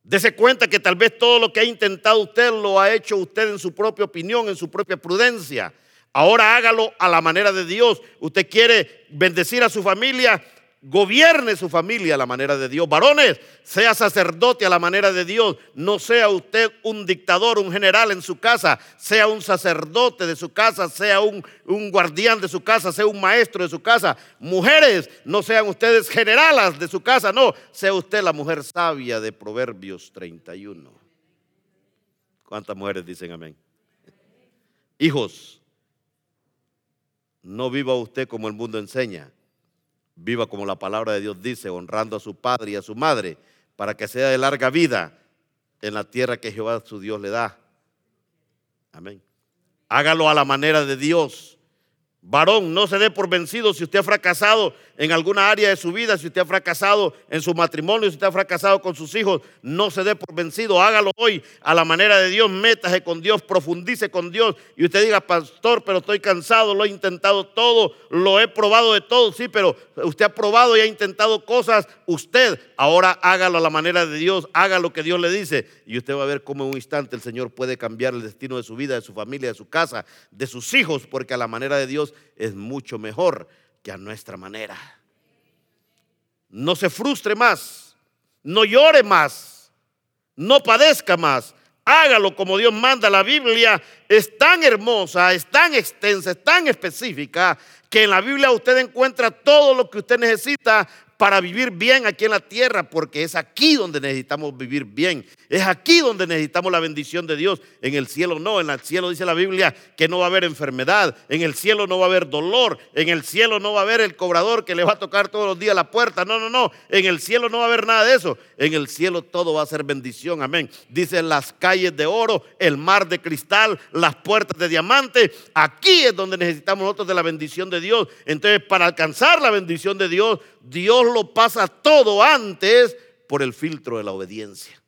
Dese cuenta que tal vez todo lo que ha intentado usted lo ha hecho usted en su propia opinión, en su propia prudencia. Ahora hágalo a la manera de Dios. Usted quiere bendecir a su familia, Gobierne su familia a la manera de Dios. Varones, sea sacerdote a la manera de Dios. No sea usted un dictador, un general en su casa. Sea un sacerdote de su casa, sea un, guardián de su casa, sea un maestro de su casa. Mujeres, no sean ustedes generalas de su casa. No, sea usted la mujer sabia de Proverbios 31. ¿Cuántas mujeres dicen amén? Hijos, no viva usted como el mundo enseña viva como la palabra de Dios dice, honrando a su padre y a su madre, para que sea de larga vida en la tierra que Jehová su Dios le da. Amén. Hágalo a la manera de Dios. Varón, no se dé por vencido si usted ha fracasado en alguna área de su vida, si usted ha fracasado en su matrimonio, si usted ha fracasado con sus hijos, no se dé por vencido, hágalo hoy a la manera de Dios, métase con Dios, profundice con Dios y usted diga, pastor, pero estoy cansado, lo he intentado todo, lo he probado de todo, sí, pero usted ha probado y ha intentado cosas, usted ahora hágalo a la manera de Dios, haga lo que Dios le dice y usted va a ver cómo en un instante el Señor puede cambiar el destino de su vida, de su familia, de su casa, de sus hijos, porque a la manera de Dios es mucho mejor que a nuestra manera. No se frustre más, no llore más, no padezca más. Hágalo como Dios manda. La Biblia es tan hermosa, es tan extensa, es tan específica que en la Biblia usted encuentra todo lo que usted necesita para vivir bien aquí en la tierra, porque es aquí donde necesitamos vivir bien. Es aquí donde necesitamos la bendición de Dios. En el cielo no, en el cielo dice la Biblia que no va a haber enfermedad, en el cielo no va a haber dolor, en el cielo no va a haber el cobrador que le va a tocar todos los días la puerta. No, no, no, en el cielo no va a haber nada de eso. En el cielo todo va a ser bendición, amén. Dice las calles de oro, el mar de cristal, las puertas de diamante. Aquí es donde necesitamos nosotros de la bendición de Dios. Entonces, para alcanzar la bendición de Dios, Dios lo pasa todo antes por el filtro de la obediencia.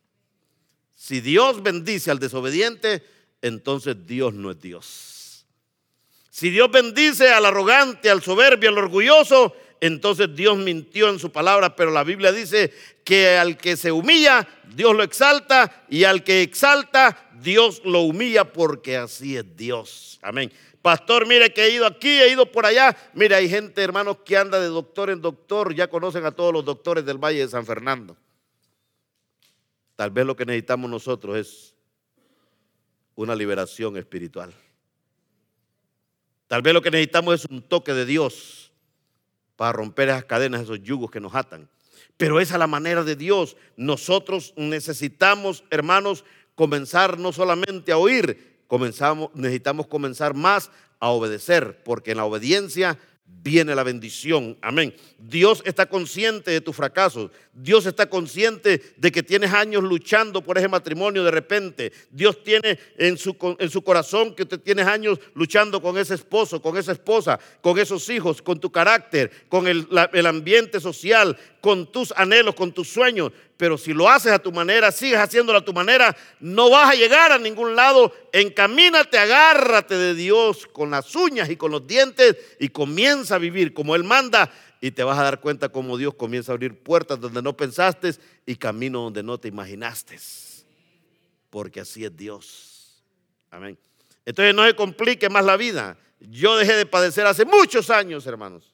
Si Dios bendice al desobediente, entonces Dios no es Dios. Si Dios bendice al arrogante, al soberbio, al orgulloso, entonces Dios mintió en su palabra, pero la Biblia dice que al que se humilla, Dios lo exalta, y al que exalta, Dios lo humilla, porque así es Dios. Amén. Pastor, mire que he ido aquí, he ido por allá. Mire, hay gente, hermanos, que anda de doctor en doctor. Ya conocen a todos los doctores del Valle de San Fernando. Tal vez lo que necesitamos nosotros es una liberación espiritual. Tal vez lo que necesitamos es un toque de Dios. para romper esas cadenas, esos yugos que nos atan. Pero esa es la manera de Dios. Nosotros necesitamos, hermanos, comenzar no solamente a oír, necesitamos comenzar más a obedecer, porque en la obediencia viene la bendición. Amén. Dios está consciente de tus fracasos. Dios está consciente de que tienes años luchando por ese matrimonio de repente. Dios tiene en su, en su corazón que usted tienes años luchando con ese esposo, con esa esposa, con esos hijos, con tu carácter, con el, el ambiente social, con tus anhelos, con tus sueños. Pero si lo haces a tu manera, sigues haciéndolo a tu manera, no vas a llegar a ningún lado. Encamínate, agárrate de Dios con las uñas y con los dientes y comienza a vivir como Él manda y te vas a dar cuenta cómo Dios comienza a abrir puertas donde no pensaste y camino donde no te imaginaste. Porque así es Dios. Amén. Entonces no se complique más la vida. Yo dejé de padecer hace muchos años, hermanos.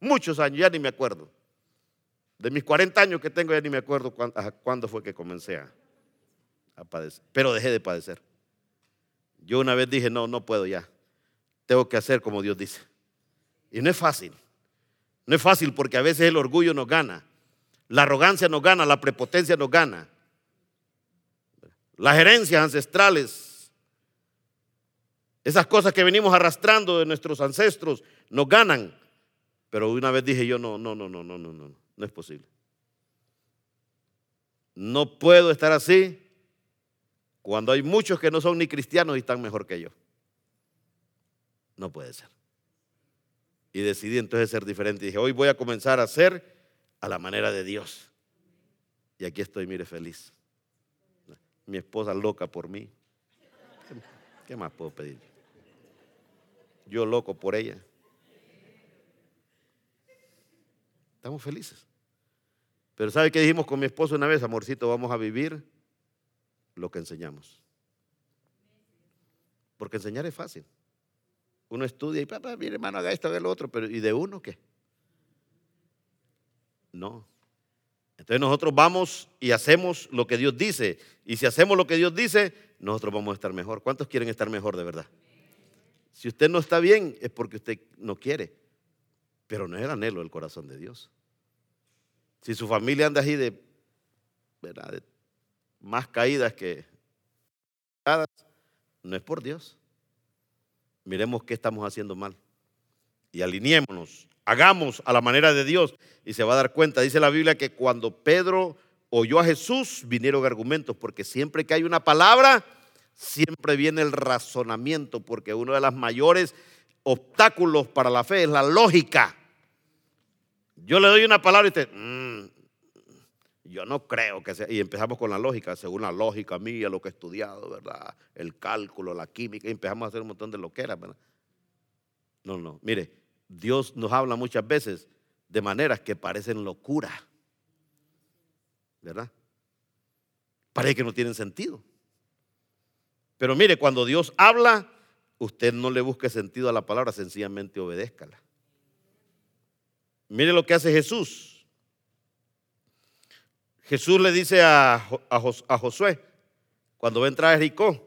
Muchos años, ya ni me acuerdo. De mis 40 años que tengo, ya ni me acuerdo cuándo, fue que comencé a, a padecer. Pero dejé de padecer. Yo una vez dije, no, no puedo ya. Tengo que hacer como Dios dice. Y no es fácil. No es fácil porque a veces el orgullo nos gana, la arrogancia nos gana, la prepotencia nos gana. Las herencias ancestrales, esas cosas que venimos arrastrando de nuestros ancestros, nos ganan. Pero una vez dije yo, no, no, no, no, no, no, no, no es posible. No puedo estar así cuando hay muchos que no son ni cristianos y están mejor que yo. No puede ser. Y decidí entonces ser diferente. Y dije, hoy voy a comenzar a ser a la manera de Dios. Y aquí estoy, mire, feliz. Mi esposa loca por mí. ¿Qué más puedo pedir? Yo loco por ella. Estamos felices. Pero ¿sabe qué dijimos con mi esposo una vez? Amorcito, vamos a vivir lo que enseñamos. Porque enseñar es fácil. Uno estudia y papá, mire hermano, haga esto, haga lo otro, pero ¿y de uno qué? No. Entonces nosotros vamos y hacemos lo que Dios dice. Y si hacemos lo que Dios dice, nosotros vamos a estar mejor. ¿Cuántos quieren estar mejor de verdad? Si usted no está bien, es porque usted no quiere. Pero no es el anhelo del corazón de Dios. Si su familia anda así de, ¿verdad? de más caídas que no es por Dios miremos qué estamos haciendo mal. Y alineémonos, hagamos a la manera de Dios y se va a dar cuenta. Dice la Biblia que cuando Pedro oyó a Jesús vinieron argumentos, porque siempre que hay una palabra, siempre viene el razonamiento, porque uno de los mayores obstáculos para la fe es la lógica. Yo le doy una palabra y usted, mm, yo no creo que sea. Y empezamos con la lógica, según la lógica mía, lo que he estudiado, ¿verdad? El cálculo, la química, y empezamos a hacer un montón de loqueras, ¿verdad? No, no. Mire, Dios nos habla muchas veces de maneras que parecen locura, ¿verdad? Parece que no tienen sentido. Pero mire, cuando Dios habla, usted no le busque sentido a la palabra, sencillamente obedézcala. Mire lo que hace Jesús. Jesús le dice a, Josué, cuando va a entrar a Jericó,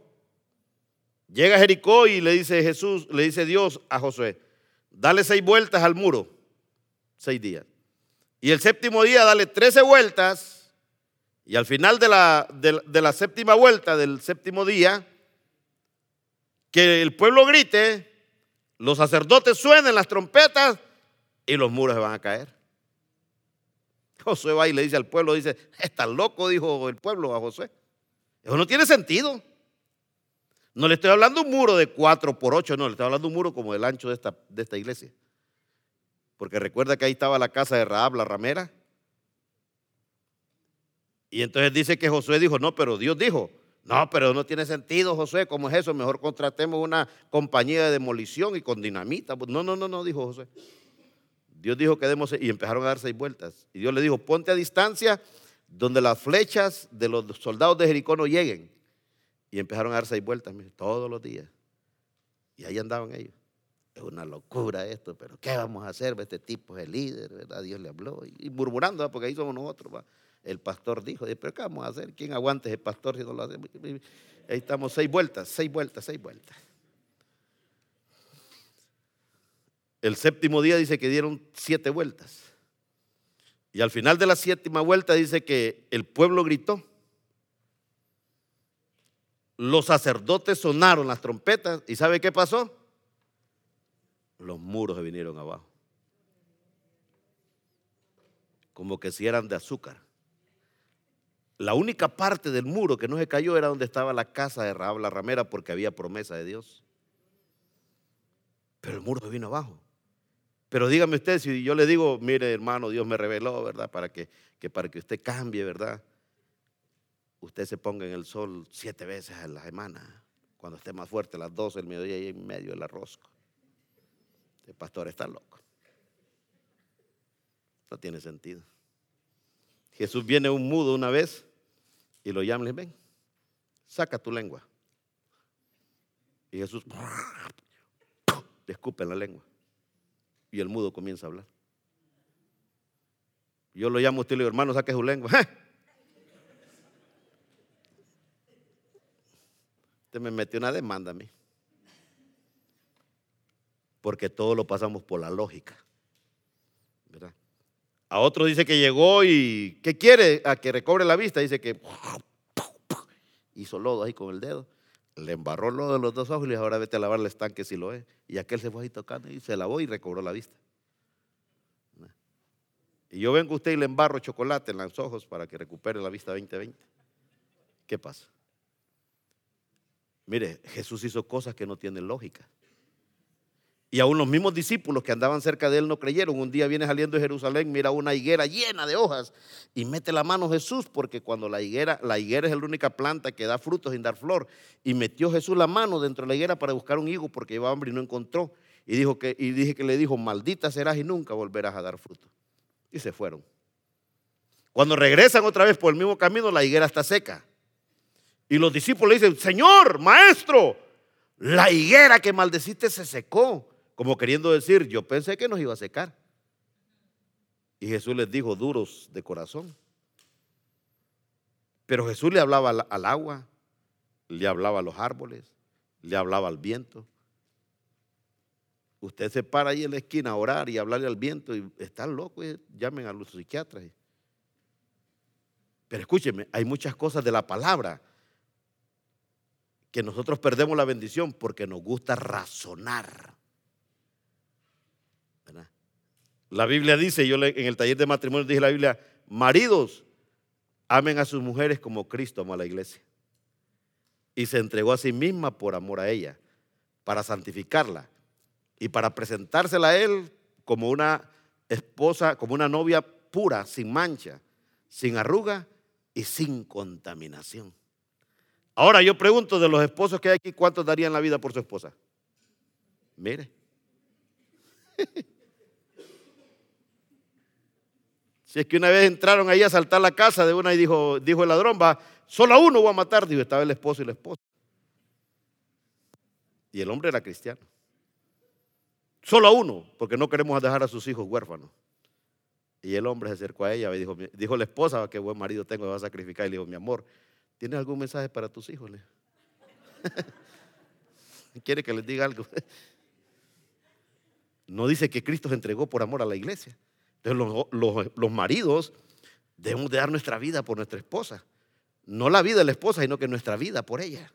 llega a Jericó y le dice Jesús, le dice Dios a Josué, dale seis vueltas al muro, seis días. Y el séptimo día dale trece vueltas y al final de la, de la séptima vuelta, del séptimo día, que el pueblo grite, los sacerdotes suenen las trompetas y los muros se van a caer. Josué va y le dice al pueblo, dice, está loco, dijo el pueblo a Josué. Eso no tiene sentido. No le estoy hablando un muro de 4 por 8, no, le estoy hablando un muro como el ancho de esta, de esta iglesia. Porque recuerda que ahí estaba la casa de Raab, la ramera. Y entonces dice que Josué dijo, no, pero Dios dijo, no, pero no tiene sentido, Josué, ¿cómo es eso? Mejor contratemos una compañía de demolición y con dinamita. No, no, no, no, dijo Josué. Dios dijo que demos y empezaron a dar seis vueltas. Y Dios le dijo, ponte a distancia donde las flechas de los soldados de Jericó no lleguen. Y empezaron a dar seis vueltas todos los días. Y ahí andaban ellos. Es una locura esto, pero ¿qué vamos a hacer? Este tipo es el líder, ¿verdad? Dios le habló. Y murmurando, porque ahí somos nosotros. El pastor dijo, pero ¿qué vamos a hacer? ¿Quién aguante ese pastor si no lo hace? Ahí estamos seis vueltas, seis vueltas, seis vueltas. El séptimo día dice que dieron siete vueltas. Y al final de la séptima vuelta dice que el pueblo gritó. Los sacerdotes sonaron las trompetas. ¿Y sabe qué pasó? Los muros se vinieron abajo. Como que si eran de azúcar. La única parte del muro que no se cayó era donde estaba la casa de Rahab la ramera porque había promesa de Dios. Pero el muro vino abajo. Pero dígame usted, si yo le digo, mire hermano, Dios me reveló, ¿verdad? Para que, para que usted cambie, ¿verdad? Usted se ponga en el sol siete veces a la semana, cuando esté más fuerte, las 12 del mediodía y en medio del rosco. El pastor está loco. No tiene sentido. Jesús viene un mudo una vez y lo llama y le ven, saca tu lengua. Y Jesús en la lengua y el mudo comienza a hablar. Yo lo llamo a usted y le digo, hermano, saque su lengua. Usted me metió una demanda a mí. Porque todo lo pasamos por la lógica. ¿verdad? A otro dice que llegó y ¿qué quiere? A que recobre la vista. Dice que hizo lodo ahí con el dedo. Le embarró lodo en los dos ojos y le dijo, ahora vete a lavar el estanque si lo es. Y aquel se fue ahí tocando y se lavó y recobró la vista. Y yo vengo a usted y le embarro chocolate en los ojos para que recupere la vista 2020. ¿Qué pasa? Mire, Jesús hizo cosas que no tienen lógica. Y aún los mismos discípulos que andaban cerca de él no creyeron. Un día viene saliendo de Jerusalén, mira una higuera llena de hojas y mete la mano Jesús, porque cuando la higuera, la higuera es la única planta que da frutos sin dar flor. Y metió Jesús la mano dentro de la higuera para buscar un higo porque llevaba hambre y no encontró. Y, dijo que, y dije que le dijo, maldita serás y nunca volverás a dar fruto. Y se fueron. Cuando regresan otra vez por el mismo camino, la higuera está seca. Y los discípulos le dicen, Señor, maestro, la higuera que maldeciste se secó. Como queriendo decir, yo pensé que nos iba a secar. Y Jesús les dijo, duros de corazón. Pero Jesús le hablaba al, agua, le hablaba a los árboles, le hablaba al viento. Usted se para ahí en la esquina a orar y hablarle al viento y están locos, llamen a los psiquiatras. Pero escúcheme, hay muchas cosas de la palabra que nosotros perdemos la bendición porque nos gusta razonar. La Biblia dice, yo en el taller de matrimonio dije la Biblia, maridos, amen a sus mujeres como Cristo amó a la iglesia. Y se entregó a sí misma por amor a ella, para santificarla y para presentársela a él como una esposa, como una novia pura, sin mancha, sin arruga y sin contaminación. Ahora yo pregunto de los esposos que hay aquí, ¿cuántos darían la vida por su esposa? Mire. Si es que una vez entraron ahí a saltar la casa de una y dijo, dijo el ladrón, va, solo a uno voy a matar. Dijo, estaba el esposo y la esposa. Y el hombre era cristiano. Solo a uno, porque no queremos dejar a sus hijos huérfanos. Y el hombre se acercó a ella y dijo, dijo la esposa, qué buen marido tengo, me va a sacrificar. Y le dijo, mi amor, ¿tienes algún mensaje para tus hijos? ¿Quiere que les diga algo? No dice que Cristo se entregó por amor a la iglesia. Entonces los, maridos debemos de dar nuestra vida por nuestra esposa. No la vida de la esposa, sino que nuestra vida por ella.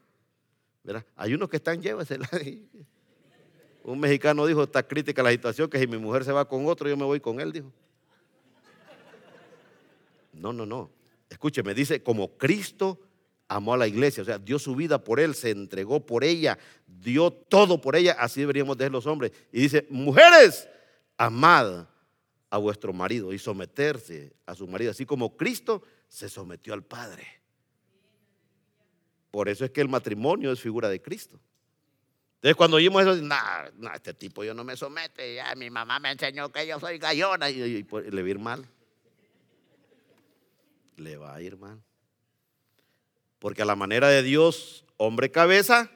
Hay unos que están, llévesela. Un mexicano dijo, está crítica la situación, que si mi mujer se va con otro, yo me voy con él, dijo. No, no, no. Escúcheme, dice, como Cristo amó a la iglesia, o sea, dio su vida por él, se entregó por ella, dio todo por ella, así deberíamos de ser los hombres. Y dice, mujeres, amad a vuestro marido y someterse a su marido, así como Cristo se sometió al Padre. Por eso es que el matrimonio es figura de Cristo. Entonces cuando oímos eso, no, este tipo yo no me somete, ya mi mamá me enseñó que yo soy gallona y, le va a ir mal. Le va a ir mal. Porque a la manera de Dios, hombre cabeza,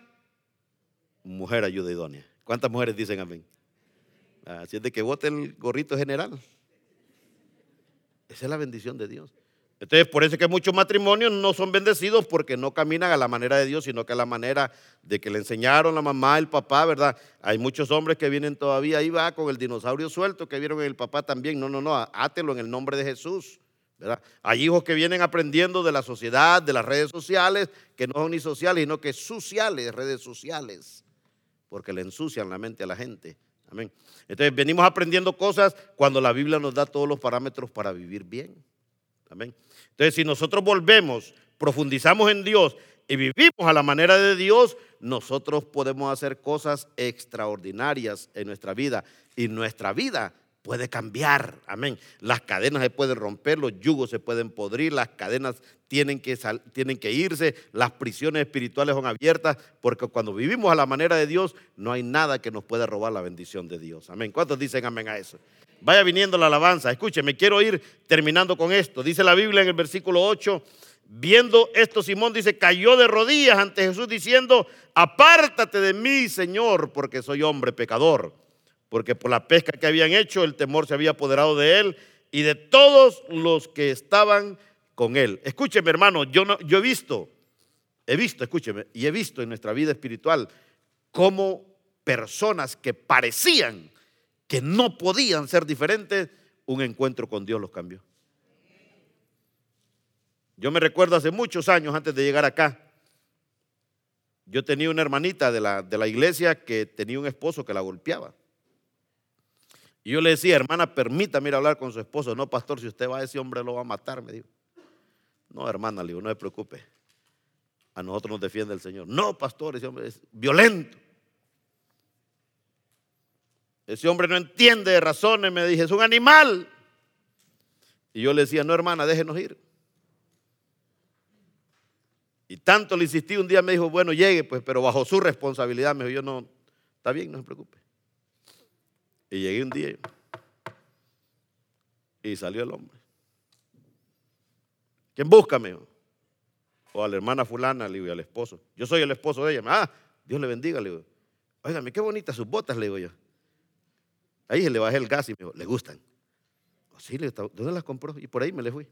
mujer ayuda idónea. ¿Cuántas mujeres dicen amén? Así es de que vote el gorrito general. Esa es la bendición de Dios. Entonces, por eso es que muchos matrimonios no son bendecidos porque no caminan a la manera de Dios, sino que a la manera de que le enseñaron la mamá, el papá, ¿verdad? Hay muchos hombres que vienen todavía, ahí va con el dinosaurio suelto que vieron en el papá también. No, no, no, átelo en el nombre de Jesús, ¿verdad? Hay hijos que vienen aprendiendo de la sociedad, de las redes sociales, que no son ni sociales, sino que sociales, redes sociales, porque le ensucian la mente a la gente. Amén. Entonces, venimos aprendiendo cosas cuando la Biblia nos da todos los parámetros para vivir bien. Amén. Entonces, si nosotros volvemos, profundizamos en Dios y vivimos a la manera de Dios, nosotros podemos hacer cosas extraordinarias en nuestra vida y nuestra vida puede cambiar. Amén. Las cadenas se pueden romper, los yugos se pueden podrir, las cadenas tienen que, tienen que irse, las prisiones espirituales son abiertas, porque cuando vivimos a la manera de Dios, no hay nada que nos pueda robar la bendición de Dios. Amén. ¿Cuántos dicen amén a eso? Vaya viniendo la alabanza. Escúcheme, quiero ir terminando con esto. Dice la Biblia en el versículo 8, viendo esto, Simón dice, cayó de rodillas ante Jesús diciendo, apártate de mí, Señor, porque soy hombre pecador. Porque por la pesca que habían hecho, el temor se había apoderado de él y de todos los que estaban con él. Escúcheme, hermano, yo, no, yo he visto, he visto, escúcheme, y he visto en nuestra vida espiritual cómo personas que parecían que no podían ser diferentes, un encuentro con Dios los cambió. Yo me recuerdo hace muchos años antes de llegar acá, yo tenía una hermanita de la, de la iglesia que tenía un esposo que la golpeaba. Y yo le decía, hermana, permítame ir a hablar con su esposo. No, pastor, si usted va a ese hombre lo va a matar, me dijo. No, hermana, le digo, no se preocupe. A nosotros nos defiende el Señor. No, pastor, ese hombre es violento. Ese hombre no entiende de razones, me dije, es un animal. Y yo le decía, no hermana, déjenos ir. Y tanto le insistí, un día me dijo, bueno, llegue, pues, pero bajo su responsabilidad. Me dijo, yo no, está bien, no se preocupe. Y llegué un día y salió el hombre. ¿Quién busca, me O a la hermana fulana, le digo, y al esposo. Yo soy el esposo de ella. Ah, Dios le bendiga, le digo. Óigame, qué bonitas sus botas, le digo yo. Ahí se le bajé el gas y me dijo, ¿le gustan? Oh, sí, le ¿dónde las compró? Y por ahí me le fui.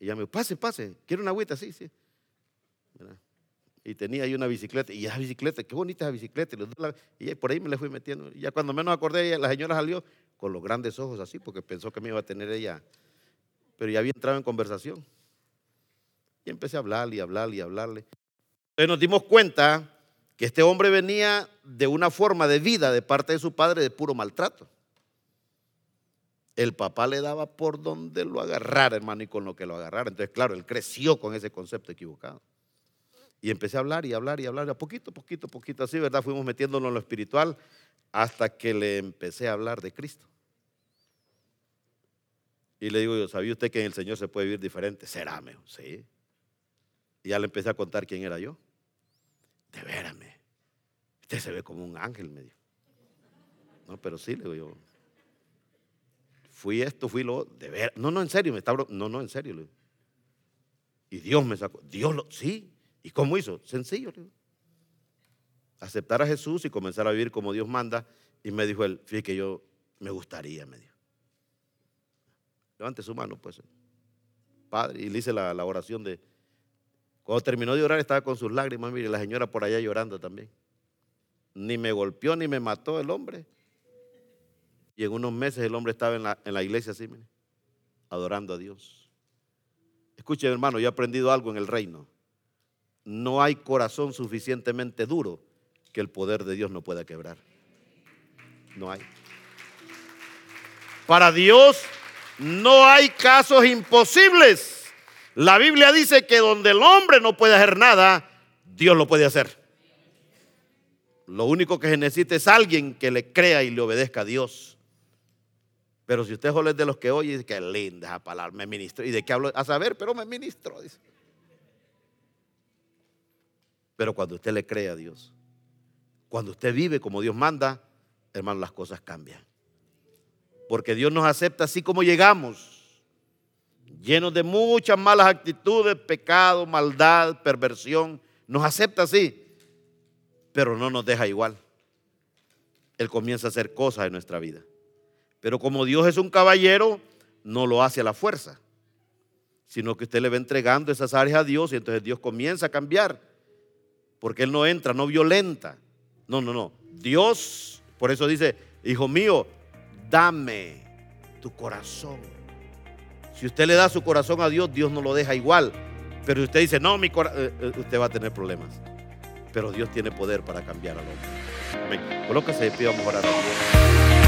Y ella me dijo, pase, pase, ¿quiere una agüita? Sí, sí. Y tenía ahí una bicicleta, y esa bicicleta, qué bonita esa bicicleta. Y por ahí me le fui metiendo. Y ya cuando menos acordé, la señora salió con los grandes ojos así, porque pensó que me iba a tener ella. Pero ya había entrado en conversación. Y empecé a hablarle y hablarle y hablarle. Entonces nos dimos cuenta que este hombre venía de una forma de vida de parte de su padre de puro maltrato. El papá le daba por donde lo agarrara, hermano, y con lo que lo agarrara. Entonces, claro, él creció con ese concepto equivocado. Y empecé a hablar y hablar y hablar, a poquito, poquito, poquito, así, ¿verdad? Fuimos metiéndonos en lo espiritual hasta que le empecé a hablar de Cristo. Y le digo yo, ¿sabía usted que en el Señor se puede vivir diferente? Será, mejor, sí. Y ya le empecé a contar quién era yo. De veras, Usted se ve como un ángel, me dijo. No, pero sí, le digo yo. Fui esto, fui lo. De ver. No, no, en serio, me está. No, no, en serio, le digo. Y Dios me sacó. Dios lo. Sí. ¿Y cómo hizo? Sencillo. Aceptar a Jesús y comenzar a vivir como Dios manda. Y me dijo él, fíjate que yo me gustaría, me dijo. Levante su mano, pues. Padre, y le hice la, la oración de, cuando terminó de orar estaba con sus lágrimas, mire, la señora por allá llorando también. Ni me golpeó ni me mató el hombre. Y en unos meses el hombre estaba en la, en la iglesia así, mire, adorando a Dios. Escuchen, hermano, yo he aprendido algo en el reino. No hay corazón suficientemente duro que el poder de Dios no pueda quebrar. No hay. Para Dios no hay casos imposibles. La Biblia dice que donde el hombre no puede hacer nada, Dios lo puede hacer. Lo único que se necesita es alguien que le crea y le obedezca a Dios. Pero si usted es de los que oye, dice que linda esa palabra, me ministro. ¿Y de qué hablo? A saber, pero me ministro. Dice. Pero cuando usted le cree a Dios, cuando usted vive como Dios manda, hermano, las cosas cambian. Porque Dios nos acepta así como llegamos llenos de muchas malas actitudes, pecado, maldad, perversión. Nos acepta así, pero no nos deja igual. Él comienza a hacer cosas en nuestra vida. Pero como Dios es un caballero, no lo hace a la fuerza, sino que usted le va entregando esas áreas a Dios y entonces Dios comienza a cambiar, porque Él no entra, no violenta. No, no, no. Dios, por eso dice, hijo mío, dame tu corazón. Si usted le da su corazón a Dios, Dios no lo deja igual. Pero si usted dice, no, mi corazón, eh, eh, usted va a tener problemas. Pero Dios tiene poder para cambiar al hombre. Amén. Colócase de pie, vamos a orar.